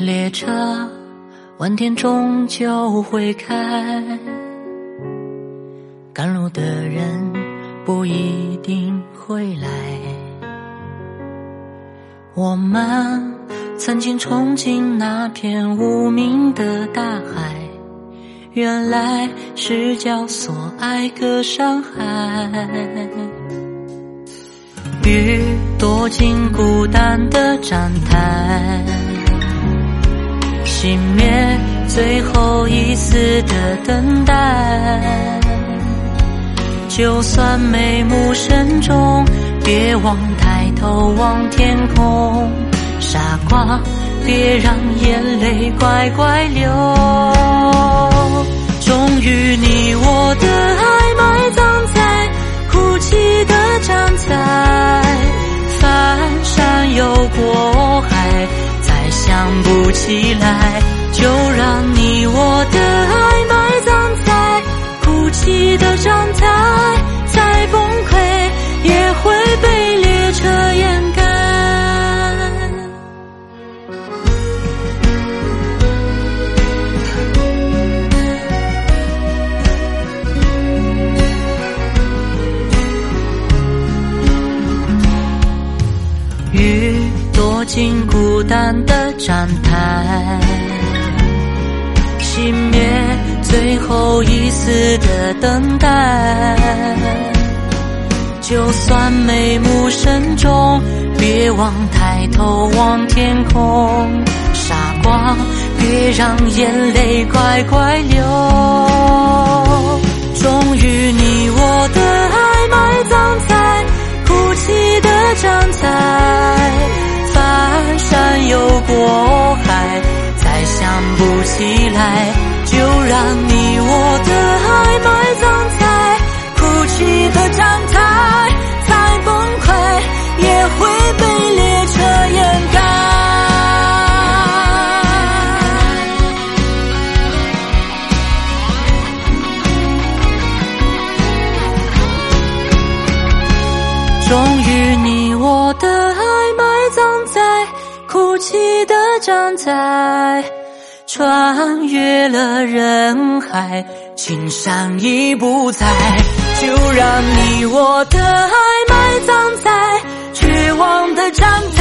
列车晚点终究会开，赶路的人不一定会来。我们曾经憧憬那片无名的大海，原来是叫所爱隔山海。雨躲进孤单的站台。熄灭最后一丝的等待，就算眉目深重，别忘抬头望天空。傻瓜，别让眼泪乖乖流。不起来，就让你我的爱埋葬在哭泣的进孤单的。站台，熄灭最后一丝的等待。就算眉目深重，别忘抬头望天空。傻瓜，别让眼泪乖乖流。山又过海，再想不起来，就让你我的爱埋葬在哭泣的站台，再崩溃也会被列车掩盖。终于，你我的爱埋葬在。哭泣的站在，穿越了人海，青山已不在，就让你我的爱埋葬在绝望的站台，